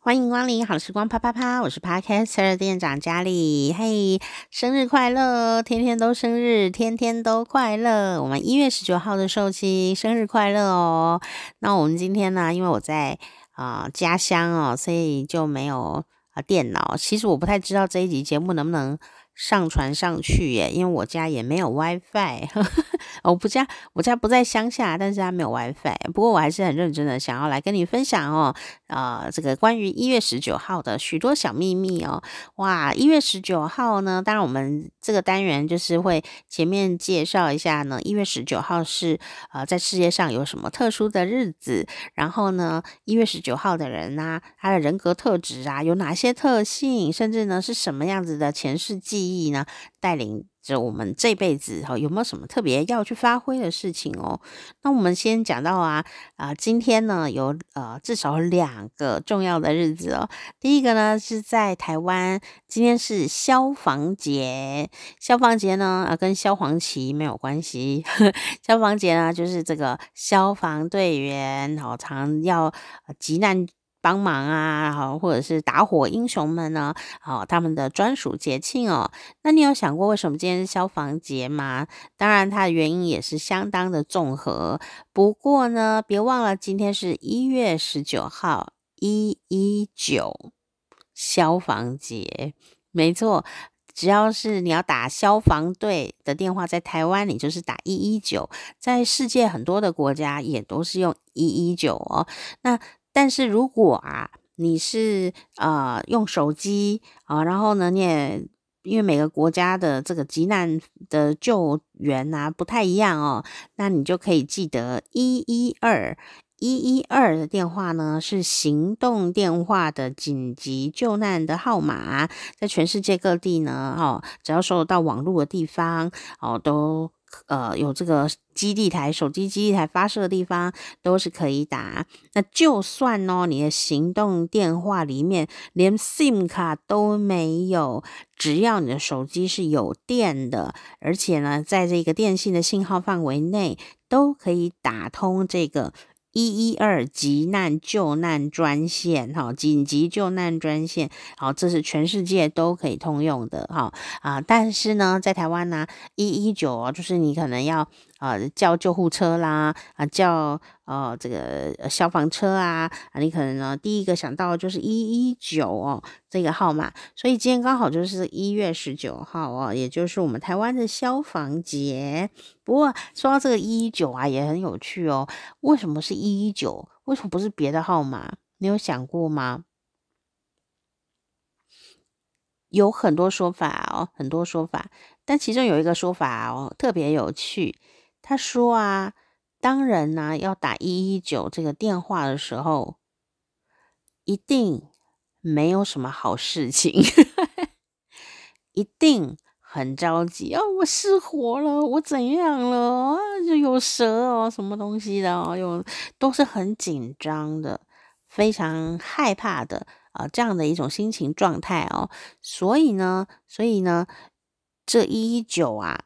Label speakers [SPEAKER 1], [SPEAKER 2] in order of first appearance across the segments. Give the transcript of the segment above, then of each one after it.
[SPEAKER 1] 欢迎光临好时光啪啪啪，我是 Podcaster 店长佳丽。嘿，生日快乐！天天都生日，天天都快乐。我们一月十九号的寿星生日快乐哦。那我们今天呢，因为我在啊、家乡哦，所以就没有啊电脑。其实我不太知道这一集节目能不能上传上去耶，因为我家也没有 WiFi。我不家，我家不在乡下，但是他没有 WiFi。不过我还是很认真的想要来跟你分享哦，呃，这个关于一月十九号的许多小秘密哦。哇，一月十九号呢，当然我们这个单元就是会前面介绍一下呢，一月十九号是呃在世界上有什么特殊的日子，然后呢，一月十九号的人呢、他的人格特质啊有哪些特性，甚至呢是什么样子的前世记忆。呢，带领就我们这辈子哈，有没有什么特别要去发挥的事情哦？那我们先讲到啊啊，今天呢有呃至少两个重要的日子哦。第一个呢是在台湾，今天是消防节。消防节呢啊跟消防旗没有关系，消防节呢就是这个消防队员好常要急难。帮忙啊，好，或者是打火英雄们呢，好，他们的专属节庆哦。那你有想过为什么今天是消防节吗？当然，它的原因也是相当的综合。不过呢，别忘了今天是一月十九号，一一九消防节。没错，只要是你要打消防队的电话，在台湾你就是打一一九，在世界很多的国家也都是用一一九哦。那但是如果啊，你是呃用手机啊，然后呢，你也因为每个国家的这个急难的救援啊不太一样哦，那你就可以记得一一二一一二的电话呢是行动电话的紧急救难的号码，在全世界各地呢，哦，只要收得到网络的地方哦都。呃，有这个基地台、手机基地台发射的地方都是可以打。那就算哦，你的行动电话里面连 SIM 卡都没有，只要你的手机是有电的，而且呢，在这个电信的信号范围内，都可以打通这个。一一二急难救难专线，哈，紧急救难专线，好，这是全世界都可以通用的，哈啊，但是呢，在台湾呢，一一九哦，就是你可能要。啊，叫救护车啦，啊，叫呃这个消防车啊，啊，你可能呢第一个想到就是一一九哦这个号码，所以今天刚好就是一月十九号哦，也就是我们台湾的消防节。不过说到这个一一九啊，也很有趣哦，为什么是一一九？为什么不是别的号码？你有想过吗？有很多说法哦，很多说法，但其中有一个说法哦，特别有趣。他说啊，当人呢、要打一一九这个电话的时候，一定没有什么好事情，一定很着急啊！我失火了，我怎样了啊？就有蛇哦，什么东西的哦，有都是很紧张的，非常害怕的啊，这样的一种心情状态哦。所以呢，所以呢，这一一九啊。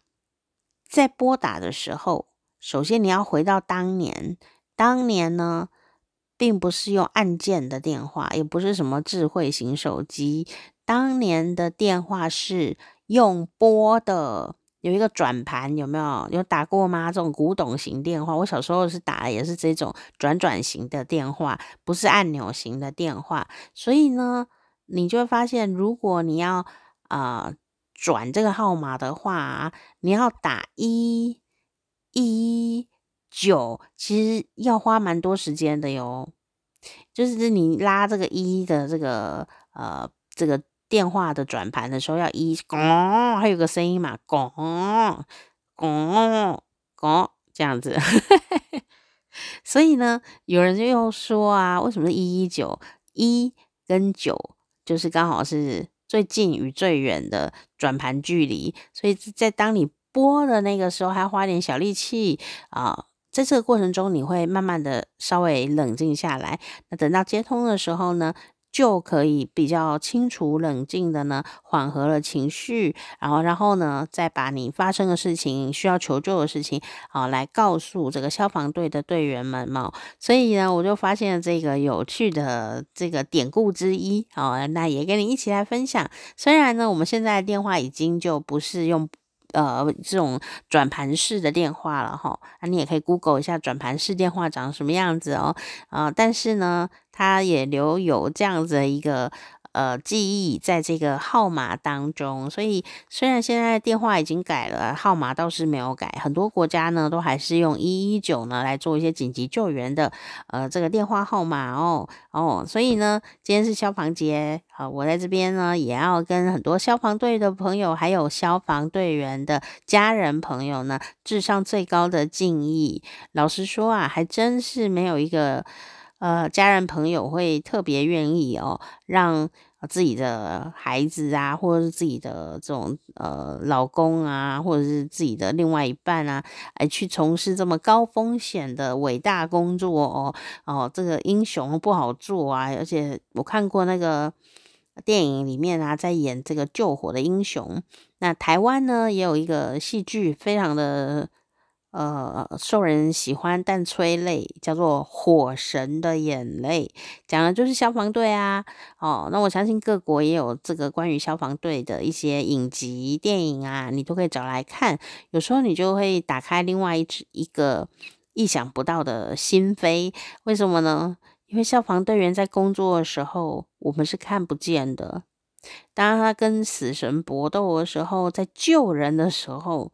[SPEAKER 1] 在拨打的时候，首先你要回到当年。当年呢，并不是用按键的电话，也不是什么智慧型手机。当年的电话是用拨的，有一个转盘，有没有？有打过吗？这种古董型电话，我小时候是打的，也是这种转转型的电话，不是按钮型的电话。所以呢，你就会发现，如果你要啊。转这个号码的话，你要打一一九，其实要花蛮多时间的哟。就是你拉这个一的这个呃这个电话的转盘的时候，要一拱，还有个声音嘛，拱拱拱这样子。所以呢，有人就又说啊，为什么是一一九？一跟九就是刚好是。最近与最远的转盘距离，所以在当你拨的那个时候，还花点小力气啊。在这个过程中，你会慢慢的稍微冷静下来。那等到接通的时候呢，就可以比较清楚、冷静的呢，缓和了情绪，然后，然后呢，再把你发生的事情、需要求救的事情，啊，来告诉这个消防队的队员们嘛。所以呢，我就发现了这个有趣的这个典故之一，啊，那也跟你一起来分享。虽然呢，我们现在的电话已经就不是用。呃，这种转盘式的电话了哈，那你也可以 Google 一下转盘式电话长什么样子哦，啊、但是呢，它也留有这样子的一个。呃，记忆在这个号码当中，所以虽然现在电话已经改了，号码倒是没有改。很多国家呢，都还是用一一九呢来做一些紧急救援的呃这个电话号码哦哦。所以呢，今天是消防节好，我在这边呢也要跟很多消防队的朋友，还有消防队员的家人朋友呢，致上最高的敬意。老实说啊，还真是没有一个。呃，家人朋友会特别愿意哦，让自己的孩子啊，或者是自己的这种呃老公啊，或者是自己的另外一半啊，来去从事这么高风险的伟大工作哦哦，这个英雄不好做啊，而且我看过那个电影里面啊，在演这个救火的英雄。那台湾呢，也有一个戏剧，非常的。呃，受人喜欢但催泪，叫做《火神的眼泪》，讲的就是消防队啊。哦，那我相信各国也有这个关于消防队的一些影集、电影啊，你都可以找来看。有时候你就会打开另外一一个意想不到的心扉。为什么呢？因为消防队员在工作的时候，我们是看不见的。当他跟死神搏斗的时候，在救人的时候。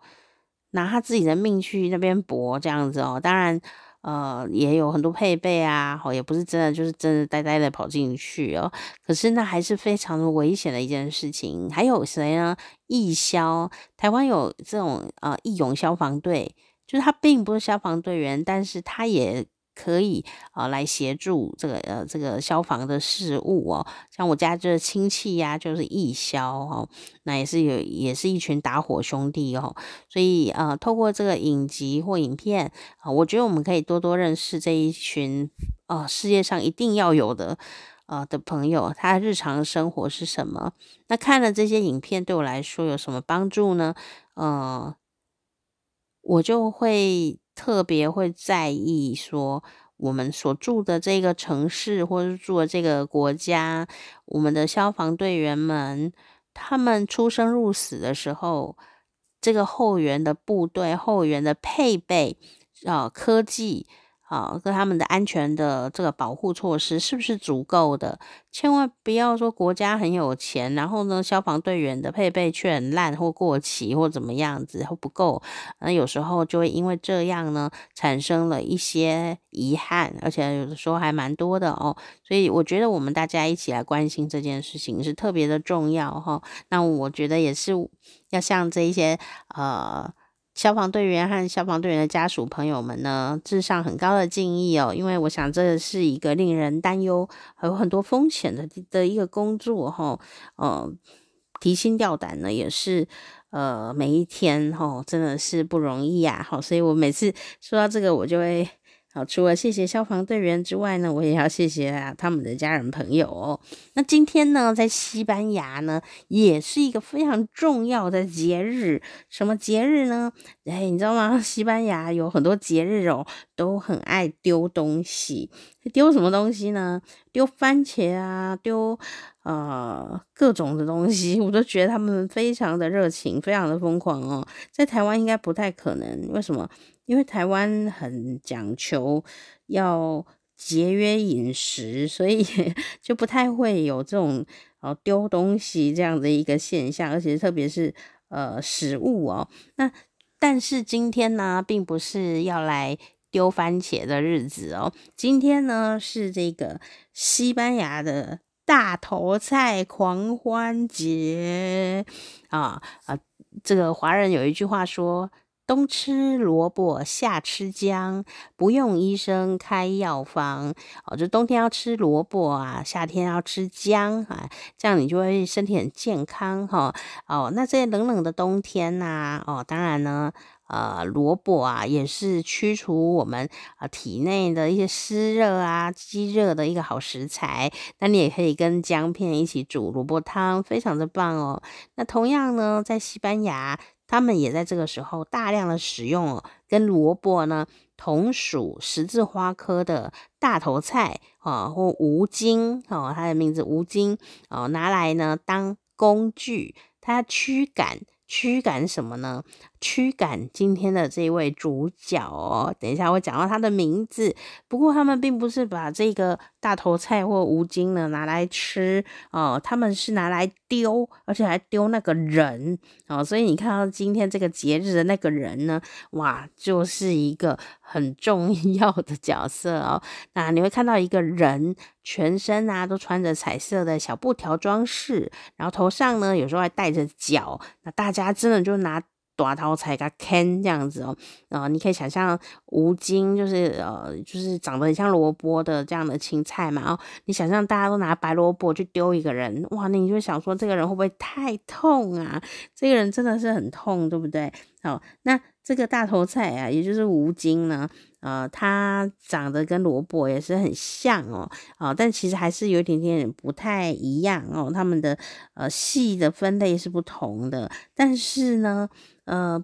[SPEAKER 1] 拿他自己的命去那边搏，这样子哦，当然，呃，也有很多配备啊，好，也不是真的就是真的呆呆的跑进去哦，可是那还是非常的危险的一件事情。还有谁呢？义消，台湾有这种呃义勇消防队，就是他并不是消防队员，但是他也。可以啊、来协助这个呃这个消防的事务哦。像我家这亲戚呀、就是义消哦，那也是有也是一群打火兄弟哦。所以呃，透过这个影集或影片啊、我觉得我们可以多多认识这一群啊、呃，世界上一定要有的呃的朋友，他日常生活是什么？那看了这些影片对我来说有什么帮助呢？呃，我就会。特别会在意说，我们所住的这个城市，或者是住的这个国家，我们的消防队员们，他们出生入死的时候，这个后援的部队、后援的配备啊，科技。好，跟他们的安全的这个保护措施是不是足够的？千万不要说国家很有钱，然后呢，消防队员的配备却很烂或过期或怎么样子或不够，那有时候就会因为这样呢，产生了一些遗憾，而且有的时候还蛮多的哦。所以我觉得我们大家一起来关心这件事情是特别的重要哈、那我觉得也是要像这一些呃。消防队员和消防队员的家属朋友们呢，致上很高的敬意哦，因为我想这是一个令人担忧、还有很多风险的的一个工作哈，呃，提心吊胆呢，也是呃每一天哈，真的是不容易呀，好，所以我每次说到这个，我就会。好，除了谢谢消防队员之外呢，我也要谢谢他们的家人朋友哦。那今天呢，在西班牙呢，也是一个非常重要的节日。什么节日呢？哎，你知道吗？西班牙有很多节日哦，都很爱丢东西。丢什么东西呢？丢番茄啊，丢呃各种的东西。我都觉得他们非常的热情，非常的疯狂哦。在台湾应该不太可能，为什么？因为台湾很讲求要节约饮食，所以 就不太会有这种哦丢东西这样的一个现象，而且特别是呃食物哦。那但是今天呢，并不是要来丢番茄的日子哦，今天呢是这个西班牙的大头菜狂欢节啊啊！这个华人有一句话说。冬吃萝卜，夏吃姜，不用医生开药方。哦，就冬天要吃萝卜啊，夏天要吃姜啊，这样你就会身体很健康哈。哦，那这些冷冷的冬天呐，哦，当然呢，呃萝卜啊，也是驱除我们啊、体内的一些湿热啊、积热的一个好食材。那你也可以跟姜片一起煮萝卜汤，非常的棒哦。那同样呢，在西班牙，他们也在这个时候大量的使用，跟萝卜呢同属十字花科的大头菜啊，或芜菁哦，它的名字芜菁哦，拿来呢当工具，它驱赶。驱赶什么呢？驱赶今天的这位主角哦，等一下我讲到他的名字。不过他们并不是把这个大头菜或芜菁呢拿来吃哦，他们是拿来丢，而且还丢那个人哦。所以你看到今天这个节日的那个人呢，哇，就是一个很重 要的角色哦。那你会看到一个人全身啊都穿着彩色的小布条装饰，然后头上呢有时候还戴着角，那大家真的就拿。大头菜给啃这样子哦，呃，你可以想象芜菁就是呃，就是长得很像萝卜的这样的青菜嘛哦，你想象大家都拿白萝卜去丢一个人，哇，那你就想说这个人会不会太痛啊？这个人真的是很痛，对不对？好，那这个大头菜啊，也就是芜菁呢，呃，它长得跟萝卜也是很像哦，啊、但其实还是有一点点不太一样哦，它们的呃细的分类是不同的，但是呢。呃，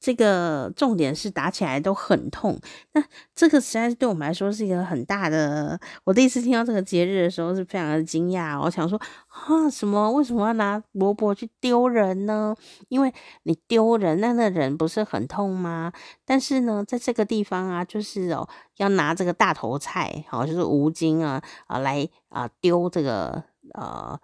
[SPEAKER 1] 这个重点是打起来都很痛，那这个实在是对我们来说是一个很大的。我第一次听到这个节日的时候是非常的惊讶，我想说啊，什么？为什么要拿萝卜去丢人呢？因为你丢人，那那人不是很痛吗？但是呢，在这个地方啊，就是哦，要拿这个大头菜，好，就是芜菁啊啊来啊丢这个呃。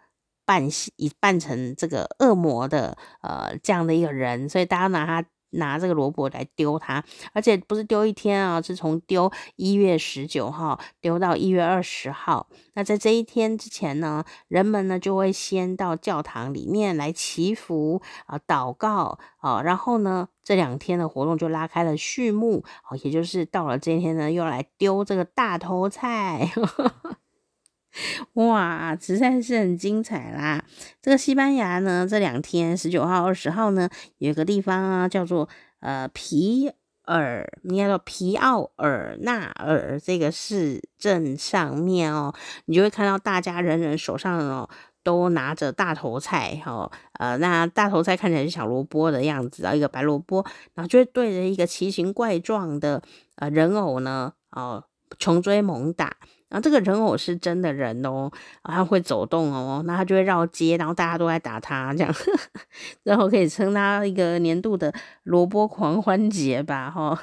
[SPEAKER 1] 扮一扮成这个恶魔的呃这样的一个人，所以大家拿他拿这个萝卜来丢他，而且不是丢一天啊，是从丢一月十九号丢到一月二十号。那在这一天之前呢，人们呢就会先到教堂里面来祈福啊、祷告啊，然后呢这两天的活动就拉开了序幕啊，也就是到了这一天呢，又来丢这个大头菜。哇，实在是很精彩啦！这个西班牙呢，这两天十九号、二十号呢，有一个地方啊，叫做呃皮尔，应该叫皮奥尔纳尔这个市镇上面哦，你就会看到大家人人手上哦都拿着大头菜哦，呃，那大头菜看起来是小萝卜的样子啊，一个白萝卜，然后就会对着一个奇形怪状的呃人偶呢，哦，穷追猛打。然后这个人偶是真的人哦，然后会走动哦，那他就会绕街，然后大家都在打他这样，然后可以称他一个年度的萝卜狂欢节吧，哈。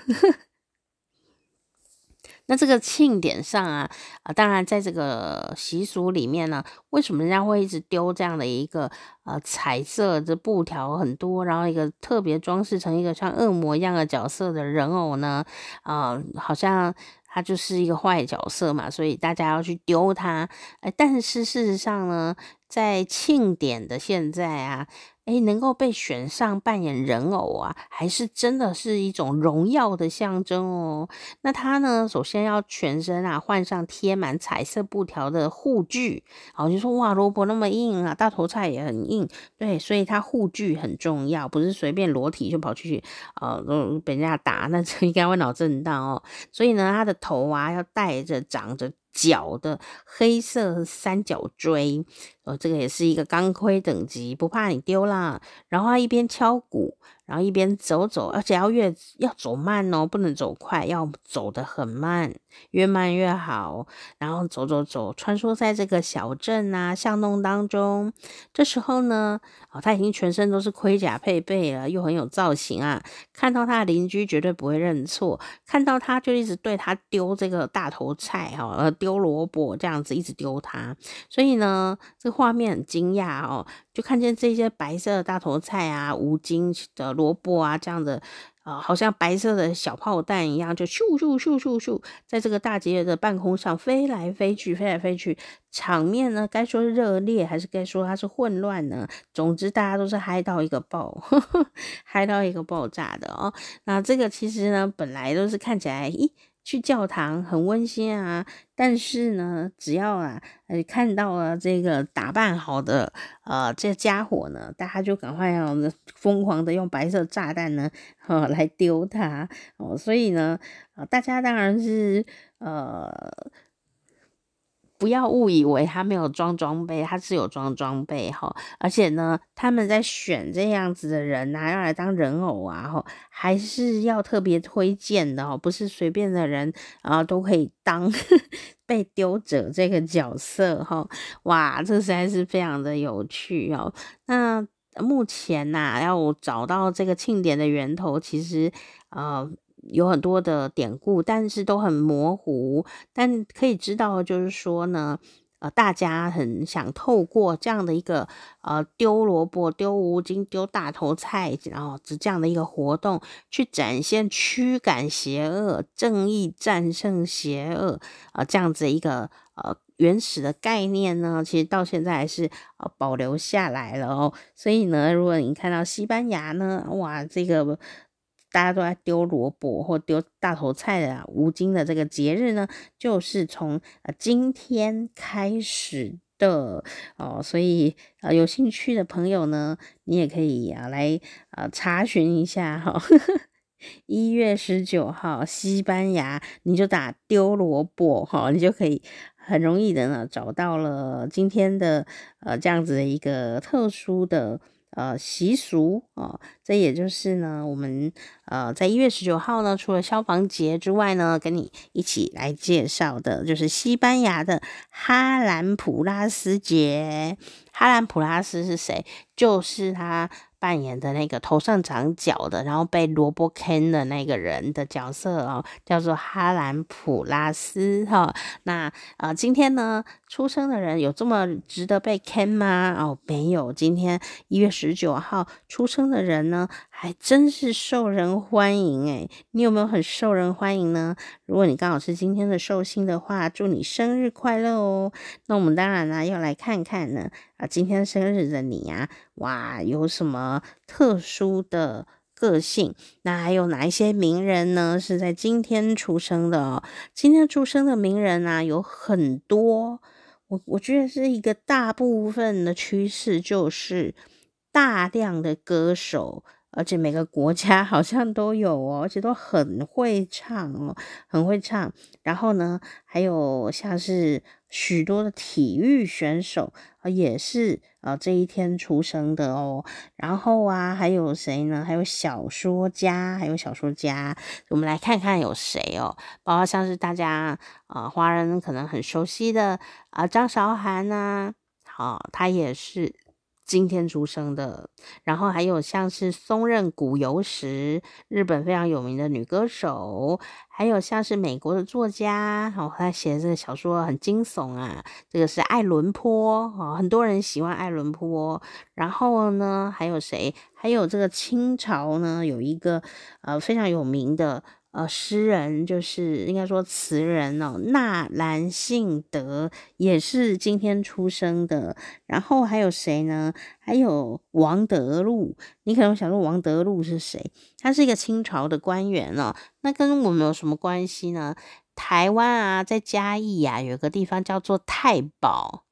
[SPEAKER 1] 那这个庆典上啊，啊，当然在这个习俗里面呢，为什么人家会一直丢这样的一个呃彩色的布条很多，然后一个特别装饰成一个像恶魔一样的角色的人偶呢？啊、好像。他就是一个坏角色嘛，所以大家要去丢他。哎，但是事实上呢，在庆典的现在啊。诶，能够被选上扮演人偶啊，还是真的是一种荣耀的象征哦。那他呢，首先要全身啊换上贴满彩色布条的护具。好，就说哇，萝卜那么硬啊，大头菜也很硬，对，所以他护具很重要，不是随便裸体就跑去呃被人家打，那这应该会脑震荡哦。所以呢，他的头啊要戴着长着。角的黑色三角锥，哦，这个也是一个钢盔等级，不怕你丢啦。然后他一边敲鼓。然后一边走走，而且要越要走慢哦，不能走快，要走得很慢，越慢越好。然后走走走，穿梭在这个小镇啊巷弄当中。这时候呢，哦，他已经全身都是盔甲配备了，又很有造型啊。看到他的邻居绝对不会认错，看到他就一直对他丢这个大头菜哈，呃，丢萝卜这样子一直丢他。所以呢，这画面很惊讶哦。就看见这些白色的大头菜啊，芜菁的萝卜啊，这样的啊、好像白色的小炮弹一样，就咻咻咻咻咻，在这个大节的半空上飞来飞去，飞来飞去。场面呢，该说热烈，还是该说它是混乱呢？总之，大家都是嗨到一个爆，呵呵，嗨到一个爆炸的哦。那这个其实呢，本来都是看起来，咦。去教堂很温馨啊，但是呢，只要啊，呃，看到了这个打扮好的呃这家伙呢，大家就赶快要疯狂的用白色炸弹呢，呃，来丢他哦，所以呢，呃，大家当然是呃。不要误以为他没有装装备，他是有装装备哈。而且呢，他们在选这样子的人呐、啊，要来当人偶啊，哈，还是要特别推荐的哦，不是随便的人啊都可以当 被丢者这个角色哈。哇，这实在是非常的有趣哦。那目前呐、啊，要找到这个庆典的源头，其实呃。有很多的典故，但是都很模糊。但可以知道，就是说呢，呃，大家很想透过这样的一个呃丢萝卜、丢无精、丢大头菜，然后这样的一个活动，去展现驱赶邪恶、正义战胜邪恶啊、呃，这样子一个呃原始的概念呢，其实到现在还是呃保留下来了哦。所以呢，如果你看到西班牙呢，哇，这个。大家都在丢萝卜或丢大头菜的无精的这个节日呢，就是从呃今天开始的哦，所以呃有兴趣的朋友呢，你也可以啊来呃查询一下哈。一月十九号，西班牙，你就打丢萝卜哈，你就可以很容易的呢找到了今天的呃这样子的一个特殊的。呃，习俗哦，这也就是呢，我们呃在一月十九号呢，除了消防节之外呢，跟你一起来介绍的，就是西班牙的哈兰普拉斯节。哈兰普拉斯是谁？就是他。扮演的那个头上长角的，然后被萝卜坑的那个人的角色哦，叫做哈兰普拉斯哈、那呃，今天呢出生的人有这么值得被坑吗？哦，没有。今天一月十九号出生的人呢，还真是受人欢迎诶。你有没有很受人欢迎呢？如果你刚好是今天的寿星的话，祝你生日快乐哦。那我们当然呢要来看看呢。啊，今天生日的你呀，哇，有什么特殊的个性？那还有哪一些名人呢？是在今天出生的哦？今天出生的名人啊，有很多。我我觉得是一个大部分的趋势，就是大量的歌手。而且每个国家 好像都有哦，而且都很会唱哦，很会唱。然后呢，还有像是许多的体育选手啊，也是呃这一天出生的哦。然后啊，还有谁呢？还有小说家，还有小说家。我们来看看有谁哦，包括像是大家啊、呃，华人可能很熟悉的啊、张韶涵呐，好、哦，他也是。今天出生的，然后还有像是松任谷由实，日本非常有名的女歌手，还有像是美国的作家，哦，他写的这个小说很惊悚啊，这个是爱伦坡，哦，很多人喜欢爱伦坡。然后呢，还有谁？还有这个清朝呢，有一个呃非常有名的。呃，诗人就是应该说词人哦，纳兰性德也是今天出生的。然后还有谁呢？还有王德禄。你可能想说王德禄是谁？他是一个清朝的官员哦。那跟我们有什么关系呢？台湾啊，在嘉义呀，有个地方叫做太保。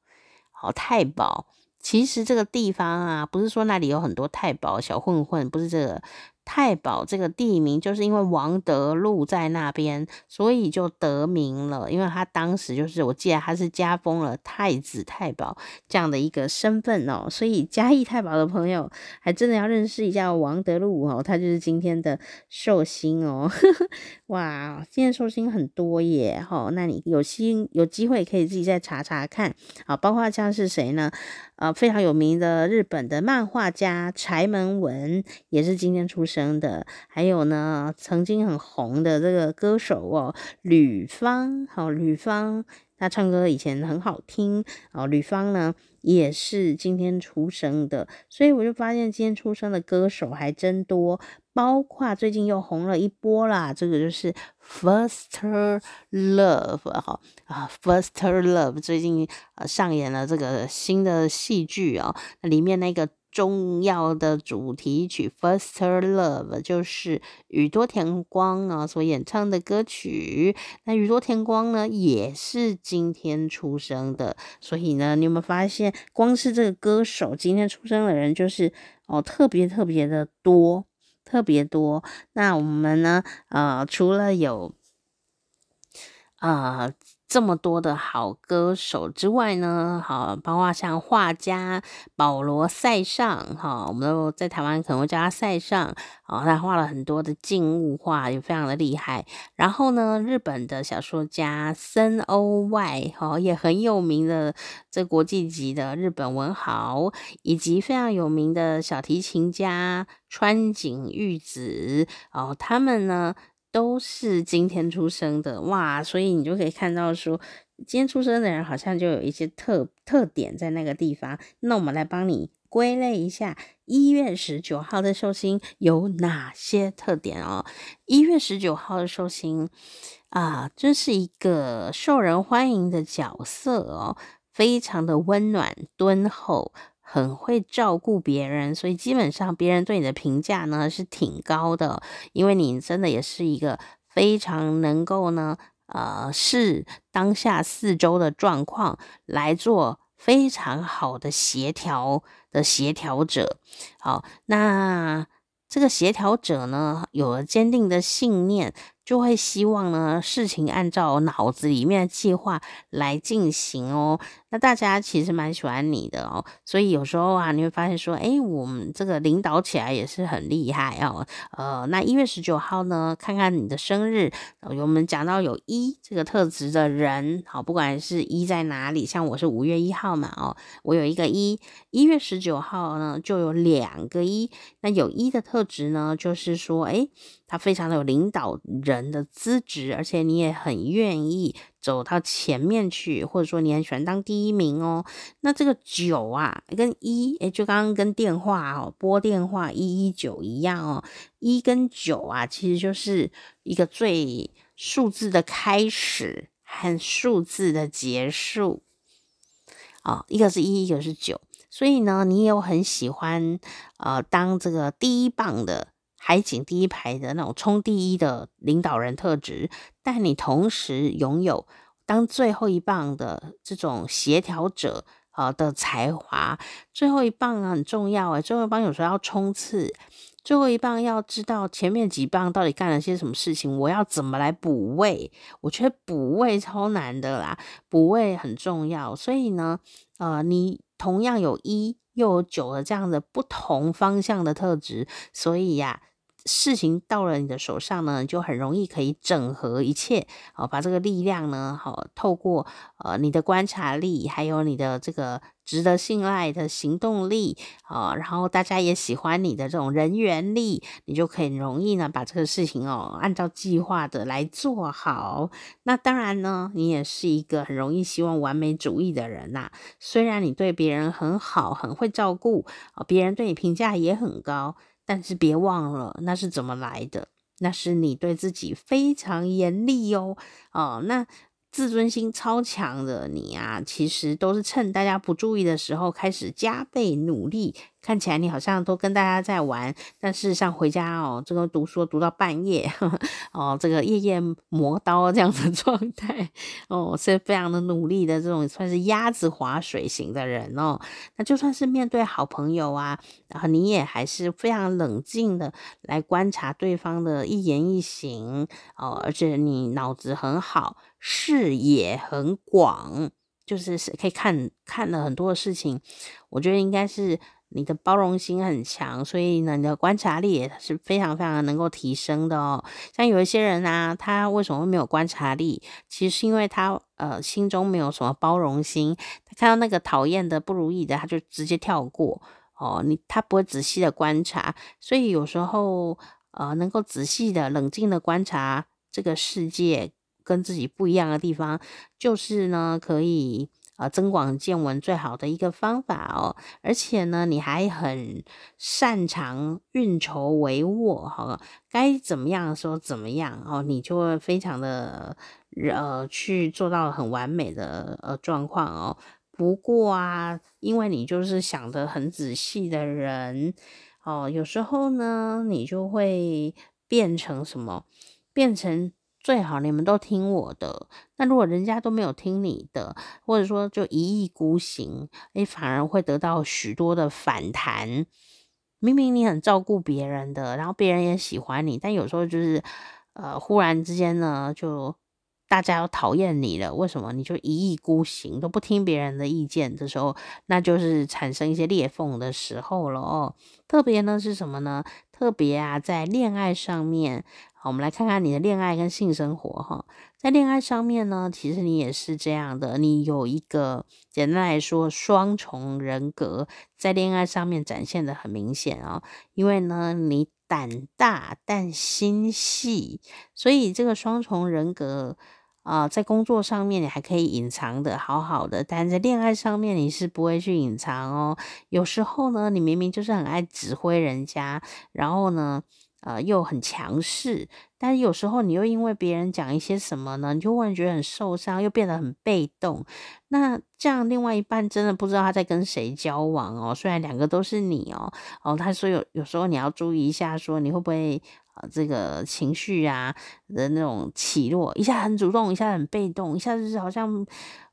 [SPEAKER 1] 好，太保。其实这个地方啊，不是说那里有很多太保小混混，不是这个。太保这个地名就是因为王德禄在那边，所以就得名了。因为他当时就是，我记得他是加封了太子太保这样的一个身份哦，所以嘉义太保的朋友还真的要认识一下王德禄哦，他就是今天的寿星哦。哇，今天寿星很多耶哈，那你有心有机会可以自己再查查看啊，包括像是谁呢？呃，非常有名的日本的漫画家柴门文也是今天出生的，还有呢，曾经很红的这个歌手哦，吕方，好，吕方，他唱歌以前很好听哦，吕方呢也是今天出生的，所以我就发现今天出生的歌手还真多。包括最近又红了一波啦，这个就是 First Love 哈啊，《First Love 最近呃上演了这个新的戏剧哦，那里面那个重要的主题曲《First Love》，就是宇多田光啊所演唱的歌曲。那宇多田光呢，也是今天出生的，所以呢，你有没有发现，光是这个歌手今天出生的人，就是哦，特别特别的多，特别多。那我们呢，呃，除了有啊。呃这么多的好歌手之外呢，好，包括像画家保罗·塞尚，哈，我们都在台湾可能会叫他塞尚，哦，他画了很多的静物画，也非常的厉害。然后呢，日本的小说家森鸥外，哈，也很有名的，这国际级的日本文豪，以及非常有名的小提琴家川井裕子，哦，他们呢。都是今天出生的哇，所以你就可以看到说，今天出生的人好像就有一些特特点在那个地方。那我们来帮你归类一下，一月十九号的寿星有哪些特点哦？一月十九号的寿星啊，这是一个受人欢迎的角色哦，非常的温暖敦厚。很会照顾别人，所以基本上别人对你的评价呢是挺高的，因为你真的也是一个非常能够呢，呃，视当下四周的状况来做非常好的协调的协调者。好，那这个协调者呢，有了坚定的信念。就会希望呢，事情按照脑子里面的计划来进行哦。那大家其实蛮喜欢你的哦，所以有时候啊，你会发现说，诶，我们这个领导起来也是很厉害哦。呃，那一月十九号呢，看看你的生日，我们讲到有一这个特质的人，好，不管是一在哪里，像我是五月一号嘛，哦，我有一个一，一月十九号呢就有两个一，那有一的特质呢，就是说，诶。他非常的有领导人的资质，而且你也很愿意走到前面去，或者说你很喜欢当第一名哦。那这个九啊，跟一，诶，就刚刚跟电话哦，拨电话一一九一样哦。一跟九啊，其实就是一个最数字的开始和数字的结束。哦，一个是一，一个是九，所以呢，你有很喜欢呃当这个第一棒的。海景第一排的那种冲第一的领导人特质，但你同时拥有当最后一棒的这种协调者啊的才华。最后一棒很重要诶，最后一棒有时候要冲刺，最后一棒要知道前面几棒到底干了些什么事情，我要怎么来补位？我觉得补位超难的啦，补位很重要。所以呢，呃，你同样有一又有九的这样的不同方向的特质，所以呀。事情到了你的手上呢，就很容易可以整合一切，哦，把这个力量呢，好，透过呃你的观察力，还有你的这个值得信赖的行动力，啊，然后大家也喜欢你的这种人缘力，你就可以容易呢把这个事情哦按照计划的来做好。那当然呢，你也是一个很容易希望完美主义的人呐。虽然你对别人很好，很会照顾，啊，别人对你评价也很高。但是别忘了，那是怎么来的？那是你对自己非常严厉哦。哦，那自尊心超强的你啊，其实都是趁大家不注意的时候开始加倍努力。看起来你好像都跟大家在玩，但事实上回家哦，这个读书读到半夜，呵 呵哦，这个夜夜磨刀这样子 状态哦，是非常的努力的这种算是鸭子划水型的人哦。那就算是面对好朋友啊，然后你也还是非常冷静的来观察对方的一言一行哦，而且你脑子很好，视野很广，就是可以看看了很多的事情。我觉得应该是。你的包容心很强，所以呢，你的观察力也是非常非常能够提升的哦。像有一些人啊，他为什么会没有观察力？其实是因为他呃心中没有什么包容心，他看到那个讨厌的、不如意的，他就直接跳过哦。你他不会仔细的观察，所以有时候呃能够仔细的、冷静的观察这个世界跟自己不一样的地方，就是呢可以。啊，增广见闻最好的一个方法哦，而且呢，你还很擅长运筹帷幄，哈，该怎么样的时候怎么样哦，你就会非常的呃去做到很完美的呃状况哦。不过啊，因为你就是想得很仔细的人哦，有时候呢，你就会变成什么？变成最好你们都听我的。那如果人家都没有听你的，或者说就一意孤行，你反而会得到许多的反弹。明明你很照顾别人的，然后别人也喜欢你，但有时候就是呃，忽然之间呢，就。大家要讨厌你了，为什么？你就一意孤行，都不听别人的意见的时候，那就是产生一些裂缝的时候了哦。特别呢是什么呢？特别啊，在恋爱上面，我们来看看你的恋爱跟性生活哈。在恋爱上面呢，其实你也是这样的，你有一个简单来说双重人格，在恋爱上面展现得很明显哦。因为呢，你胆大但心细，所以这个双重人格。啊、在工作上面你还可以隐藏的好好的，但在恋爱上面你是不会去隐藏哦。有时候呢，你明明就是很爱指挥人家，然后呢，呃，又很强势，但是有时候你又因为别人讲一些什么呢，你就忽然觉得很受伤，又变得很被动。那这样另外一半真的不知道他在跟谁交往哦。虽然两个都是你哦，哦，他说有有时候你要注意一下，说你会不会。啊，这个情绪啊的那种起落，一下很主动，一下很被动，一下子好像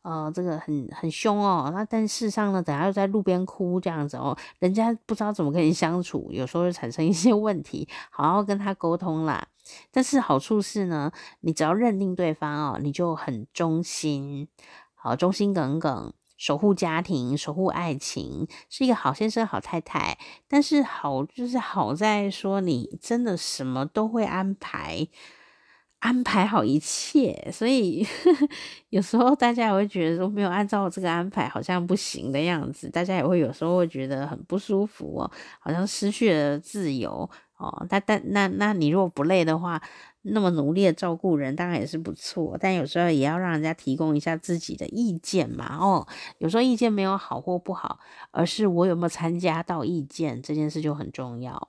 [SPEAKER 1] 呃，这个很很凶哦。那但事实上呢，等下又在路边哭这样子哦，人家不知道怎么跟你相处，有时候会产生一些问题，好好跟他沟通啦。但是好处是呢，你只要认定对方哦，你就很忠心，好忠心耿耿。守护家庭，守护爱情，是一个好先生、好太太。但是好就是好在说，你真的什么都会安排，安排好一切。所以呵 呵有时候大家也会觉得说，没有按照这个安排，好像不行的样子。大家也会有时候会觉得很不舒服哦，好像失去了自由哦。但但那那你如果不累的话。那么努力的照顾人，当然也是不错，但有时候也要让人家提供一下自己的意见嘛。哦，有时候意见没有好或不好，而是我有没有参加到意见这件事就很重要。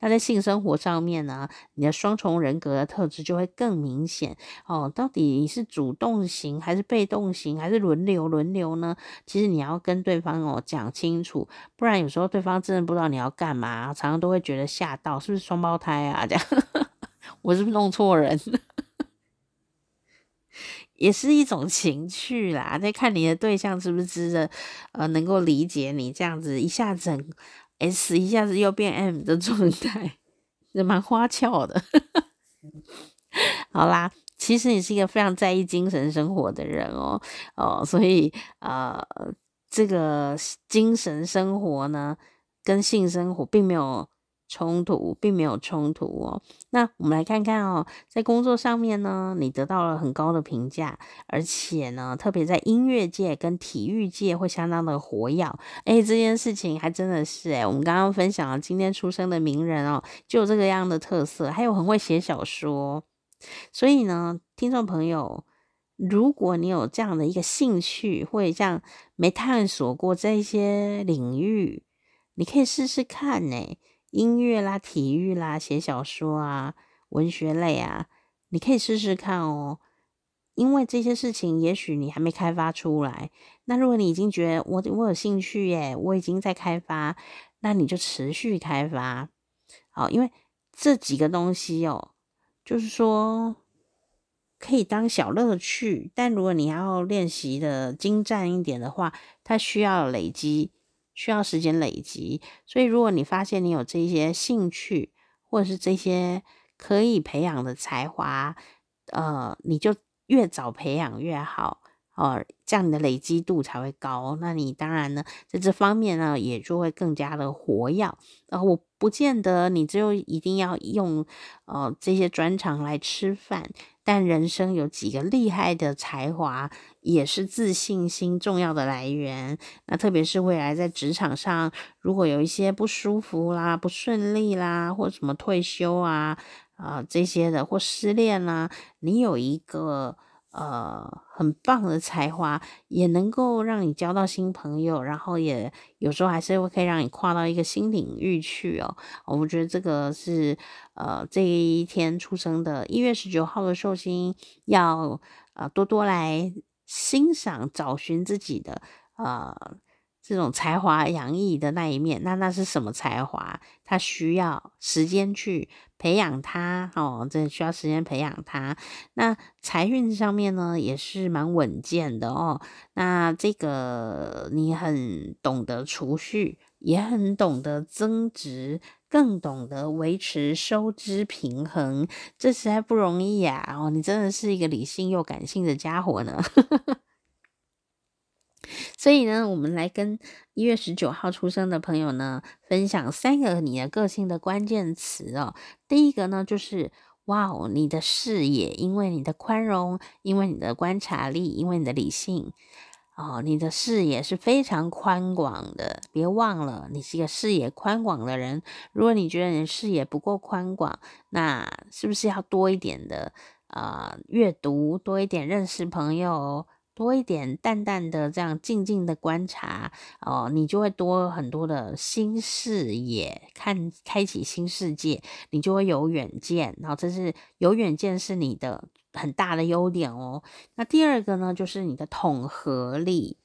[SPEAKER 1] 那在性生活上面呢，你的双重人格的特质就会更明显哦。到底你是主动型还是被动型，还是轮流轮流呢？其实你要跟对方哦讲清楚，不然有时候对方真的不知道你要干嘛，常常都会觉得吓到，是不是双胞胎啊？这样。我是不是弄错人？也是一种情趣啦。在看你的对象是不是真的呃能够理解你这样子，一下子 S，一下子又变 M 的状态，也蛮花俏的。好啦，其实你是一个非常在意精神生活的人哦哦，所以呃，这个精神生活呢，跟性生活并没有。冲突并没有冲突哦。那我们来看看哦，在工作上面呢，你得到了很高的评价，而且呢，特别在音乐界跟体育界会相当的活跃。哎，这件事情还真的是哎，我们刚刚分享了今天出生的名人哦，就有这个样的特色，还有很会写小说。所以呢，听众朋友，如果你有这样的一个兴趣，或者这样没探索过这些领域，你可以试试看呢。音乐啦、体育啦、写小说啊、文学类啊，你可以试试看哦。因为这些事情，也许你还没开发出来。那如果你已经觉得我我有兴趣耶，我已经在开发，那你就持续开发。好，因为这几个东西哦，就是说可以当小乐趣，但如果你要练习的精湛一点的话，它需要累积。需要时间累积，所以如果你发现你有这些兴趣，或者是这些可以培养的才华，呃，你就越早培养越好，哦、这样你的累积度才会高。那你当然呢，在这方面呢，也就会更加的活跃。然后我不见得你只有一定要用呃这些专长来吃饭。但人生有几个厉害的才华，也是自信心重要的来源。那特别是未来在职场上，如果有一些不舒服啦、不顺利啦，或什么退休啊、啊、这些的，或失恋啦，你有一个。呃，很棒的才华也能够让你交到新朋友，然后也有时候还是会可以让你跨到一个新领域去哦。我觉得这个是呃这一天出生的一月十九号的寿星要呃多多来欣赏、找寻自己的呃。这种才华洋溢的那一面，那那是什么才华？他需要时间去培养他哦，这需要时间培养他。那财运上面呢，也是蛮稳健的哦。那这个你很懂得储蓄，也很懂得增值，更懂得维持收支平衡，这实在不容易呀！哦，你真的是一个理性又感性的家伙呢。所以呢，我们来跟一月十九号出生的朋友呢，分享三个你的个性的关键词哦。第一个呢，就是哇哦，你的视野，因为你的宽容，因为你的观察力，因为你的理性哦，你的视野是非常宽广的。别忘了，你是一个视野宽广的人。如果你觉得你的视野不够宽广，那是不是要多一点的呃阅读，多一点认识朋友？多一点淡淡的这样静静的观察哦，你就会多很多的新视野，看开启新世界，你就会有远见。然后这是有远见是你的很大的优点哦。那第二个呢，就是你的统合力，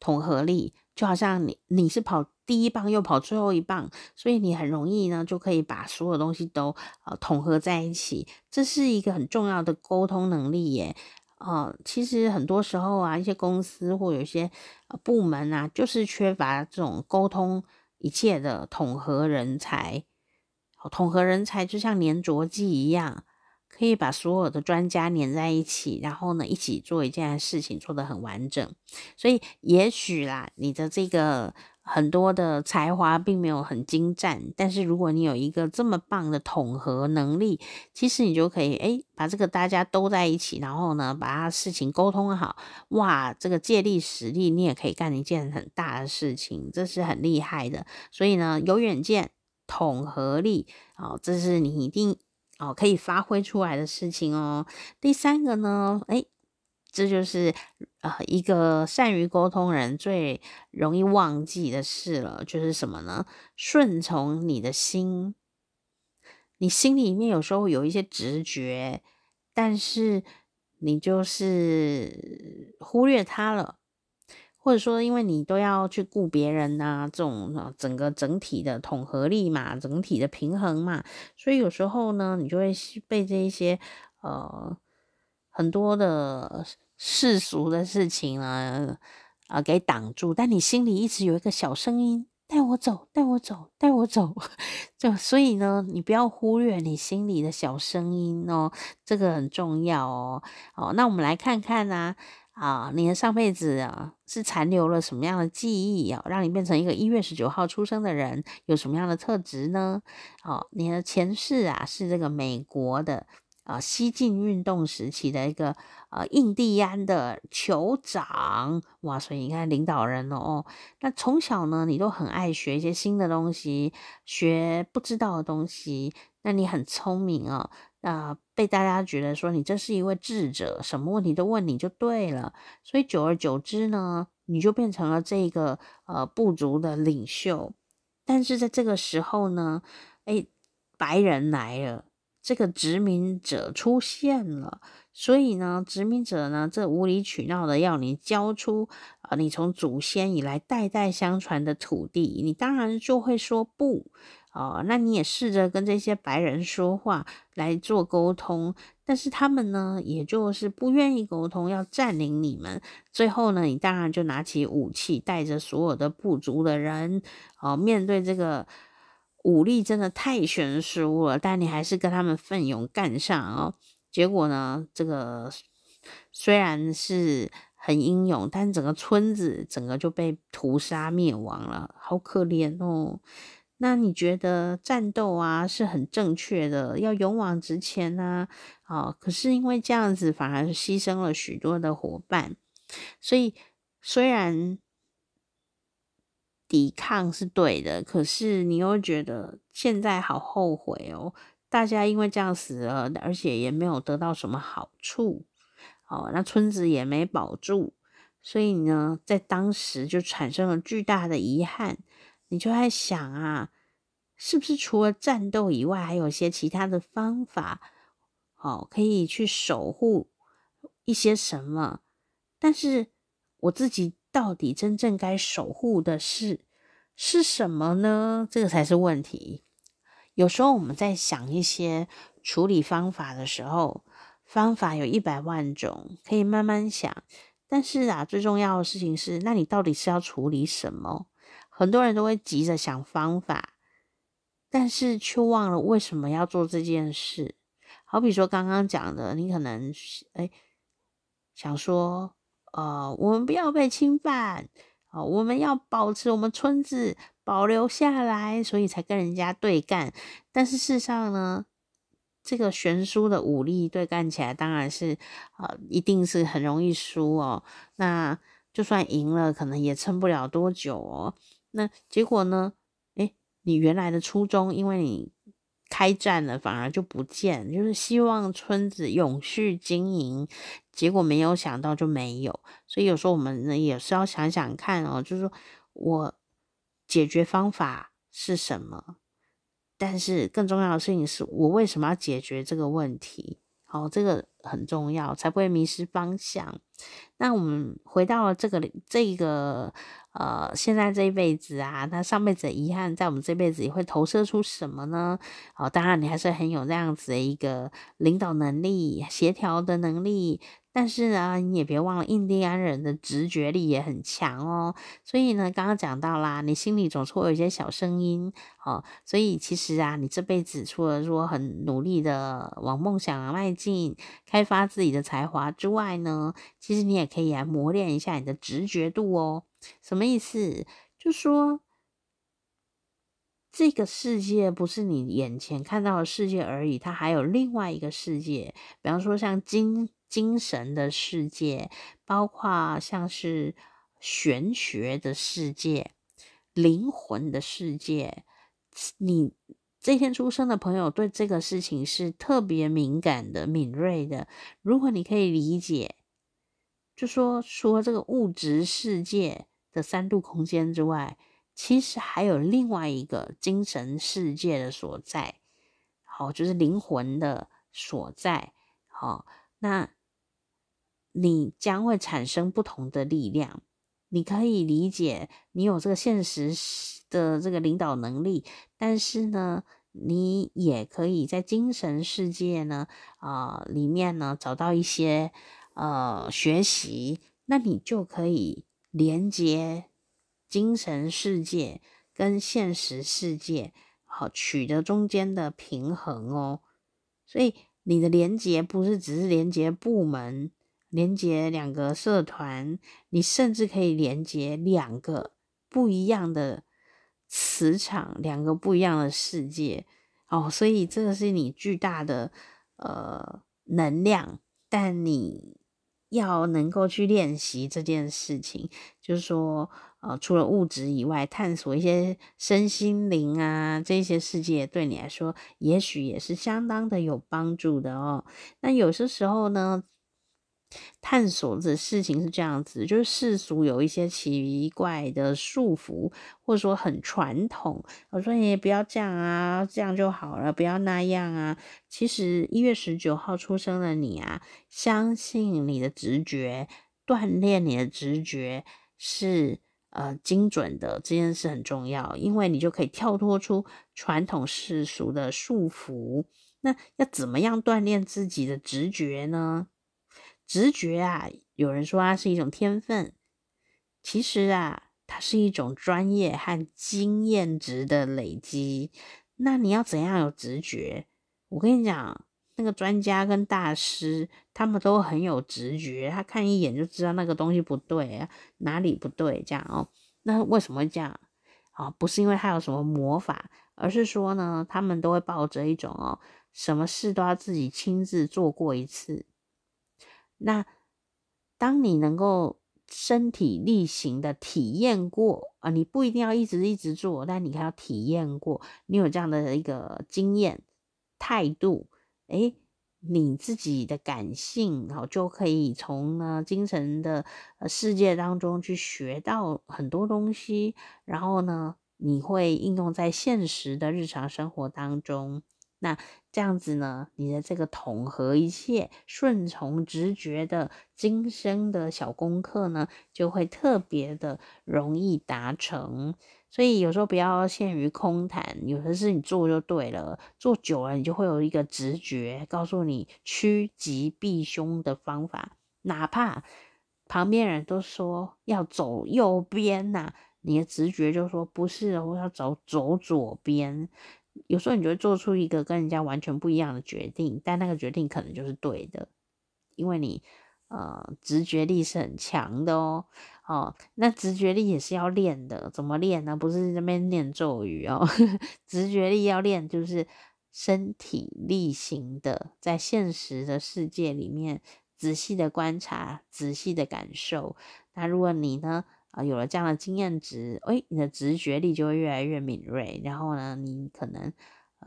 [SPEAKER 1] 统合力就好像你你是跑第一棒又跑最后一棒，所以你很容易呢就可以把所有东西都呃统合在一起，这是一个很重要的沟通能力耶。哦，其实很多时候啊，一些公司或有些部门啊，就是缺乏这种沟通一切的统合人才。统合人才就像粘着剂一样，可以把所有的专家粘在一起，然后呢，一起做一件事情，做得很完整。所以，也许啦，你的这个。很多的才华并没有很精湛，但是如果你有一个这么棒的统合能力，其实你就可以诶把这个大家都在一起，然后呢，把它事情沟通好，哇，这个借力使力，你也可以干一件很大的事情，这是很厉害的。所以呢，有远见、统合力，哦，这是你一定哦可以发挥出来的事情哦。第三个呢，诶这就是呃一个善于沟通人最容易忘记的事了，就是什么呢？顺从你的心，你心里面有时候有一些直觉，但是你就是忽略它了，或者说因为你都要去顾别人呐、这种整个整体的统合力嘛，整体的平衡嘛，所以有时候呢，你就会被这一些呃。很多的世俗的事情啊，啊、给挡住，但你心里一直有一个小声音，带我走，带我走，带我走。就所以呢，你不要忽略你心里的小声音哦，这个很重要哦。哦，那我们来看看呢、啊，啊，你的上辈子啊是残留了什么样的记忆啊，让你变成一个一月十九号出生的人，有什么样的特质呢？哦，你的前世啊是这个美国的。啊，西进运动时期的一个呃印第安的酋长，哇，所以你看领导人哦，那从小呢，你都很爱学一些新的东西，学不知道的东西，那你很聪明哦，那被大家觉得说你这是一位智者，什么问题都问你就对了，所以久而久之呢，你就变成了这个呃部族的领袖，但是在这个时候呢，诶，白人来了。这个殖民者出现了，所以呢，殖民者呢，这无理取闹的要你交出啊，你从祖先以来代代相传的土地，你当然就会说不啊。那你也试着跟这些白人说话来做沟通，但是他们呢，也就是不愿意沟通，要占领你们。最后呢，你当然就拿起武器，带着所有的部族的人啊，面对这个。武力真的太悬殊了，但你还是跟他们奋勇干上哦。结果呢，这个虽然是很英勇，但整个村子整个就被屠杀灭亡了，好可怜哦。那你觉得战斗啊是很正确的，要勇往直前啊？哦，可是因为这样子，反而牺牲了许多的伙伴，所以虽然。抵抗是对的，可是你又觉得现在好后悔哦。大家因为这样死了，而且也没有得到什么好处，哦，那村子也没保住，所以呢，在当时就产生了巨大的遗憾。你就在想啊，是不是除了战斗以外，还有些其他的方法，哦，可以去守护一些什么？但是我自己。到底真正该守护的是是什么呢？这个才是问题。有时候我们在想一些处理方法的时候，方法有一百万种，可以慢慢想。但是啊，最重要的事情是，那你到底是要处理什么？很多人都会急着想方法，但是却忘了为什么要做这件事。好比说刚刚讲的，你可能哎想说，呃，我们不要被侵犯，啊、我们要保持我们村子。保留下来，所以才跟人家对干。但是事实上呢，这个悬殊的武力对干起来，当然是呃，一定是很容易输哦。那就算赢了，可能也撑不了多久哦。那结果呢？诶，你原来的初衷，因为你开战了，反而就不见，就是希望村子永续经营，结果没有想到就没有。所以有时候我们呢，也是要想想看哦，就是说我。解决方法是什么？但是更重要的事情是我为什么要解决这个问题？好，这个很重要，才不会迷失方向。那我们回到了这个这个呃，现在这一辈子啊，那上辈子的遗憾在我们这辈子也会投射出什么呢？好，当然你还是很有这样子的一个领导能力、协调的能力。但是呢，你也别忘了，印第安人的直觉力也很强哦。所以呢，刚刚讲到啦，你心里总是会有一些小声音哦。所以其实啊，你这辈子除了说很努力的往梦想迈进、开发自己的才华之外呢，其实你也可以来磨练一下你的直觉度哦。什么意思？就说这个世界不是你眼前看到的世界而已，它还有另外一个世界。比方说，像精。精神的世界，包括像是玄学的世界、灵魂的世界。你这天出生的朋友对这个事情是特别敏感的、敏锐的。如果你可以理解，就说除了这个物质世界的三度空间之外，其实还有另外一个精神世界的所在。好，就是灵魂的所在。好，那。你将会产生不同的力量。你可以理解，你有这个现实的这个领导能力，但是呢，你也可以在精神世界呢，啊、里面呢找到一些呃学习，那你就可以连接精神世界跟现实世界，好，取得中间的平衡哦。所以你的连接不是只是连接部门。连接两个社团，你甚至可以连接两个不一样的磁场，两个不一样的世界哦。所以这个是你巨大的呃能量，但你要能够去练习这件事情，就是说呃，除了物质以外，探索一些身心灵啊这些世界，对你来说也许也是相当的有帮助的哦。那有些时候呢，探索的事情是这样子，就是世俗有一些奇怪的束缚，或者说很传统。我说你也不要这样啊，这样就好了，不要那样啊。其实一月十九号出生的你啊，相信你的直觉，锻炼你的直觉是呃精准的，这件事很重要，因为你就可以跳脱出传统世俗的束缚。那要怎么样锻炼自己的直觉呢？直觉啊，有人说它是一种天分，其实啊，它是一种专业和经验值的累积。那你要怎样有直觉？我跟你讲，那个专家跟大师，他们都很有直觉，他看一眼就知道那个东西不对，哪里不对这样哦。那为什么这样？哦，不是因为他有什么魔法，而是说呢，他们都会抱着一种哦，什么事都要自己亲自做过一次。那当你能够身体力行的体验过啊，你不一定要一直一直做，但你还要体验过，你有这样的一个经验态度，诶，你自己的感性好就可以从呢精神的世界当中去学到很多东西，然后呢，你会应用在现实的日常生活当中。那这样子呢，你的这个统合一切、顺从直觉的今生的小功课呢，就会特别的容易达成。所以有时候不要限于空谈，有的事你做就对了，做久了你就会有一个直觉告诉你趋吉避凶的方法，哪怕旁边人都说要走右边呐、你的直觉就说不是，我要走走左边。有时候你就会做出一个跟人家完全不一样的决定，但那个决定可能就是对的，因为你呃直觉力是很强的哦。哦，那直觉力也是要练的，怎么练呢？不是那边念咒语哦，直觉力要练，就是身体力行的，在现实的世界里面仔细的观察，仔细的感受。那如果你呢，啊、有了这样的经验值，诶，你的直觉力就会越来越敏锐，然后呢，你可能。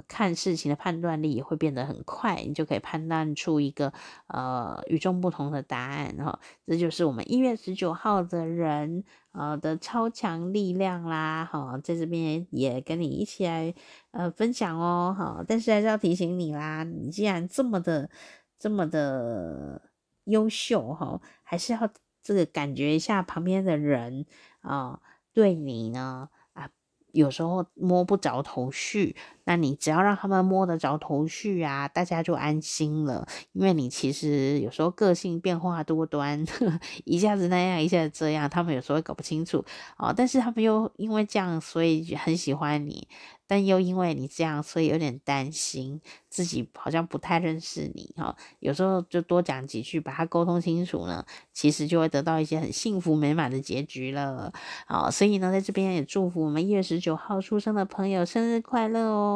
[SPEAKER 1] 看事情的判断力也会变得很快，你就可以判断出一个呃与众不同的答案哈。这就是我们一月十九号的人呃的超强力量啦哈，在这边也跟你一起来呃分享哦哈。但是还是要提醒你啦，你既然这么的这么的优秀哈，还是要这个感觉一下旁边的人啊对你呢啊。有时候摸不着头绪，那你只要让他们摸得着头绪啊，大家就安心了。因为你其实有时候个性变化多端，一下子那样，一下子这样，他们有时候会搞不清楚哦。但是他们又因为这样，所以很喜欢你。但又因为你这样，所以有点担心自己好像不太认识你哈。有时候就多讲几句，把它沟通清楚呢，其实就会得到一些很幸福美满的结局了。好，所以呢，在这边也祝福我们一月十九号出生的朋友生日快乐哦。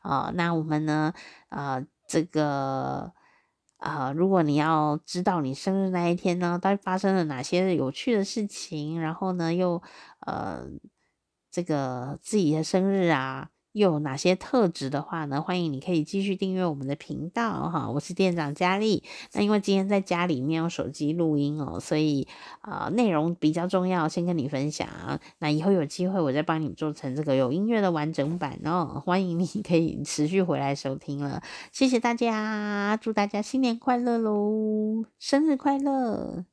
[SPEAKER 1] 啊，那我们呢，呃，这个啊，如果你要知道你生日那一天呢，到底发生了哪些有趣的事情，然后呢，又呃。这个自己的生日啊，有哪些特质的话呢？欢迎你可以继续订阅我们的频道哈，我是店长佳丽。那因为今天在家里面用手机录音哦，所以啊、内容比较重要，先跟你分享。那以后有机会我再帮你做成这个有音乐的完整版哦，欢迎你可以持续回来收听了。谢谢大家，祝大家新年快乐喽，生日快乐！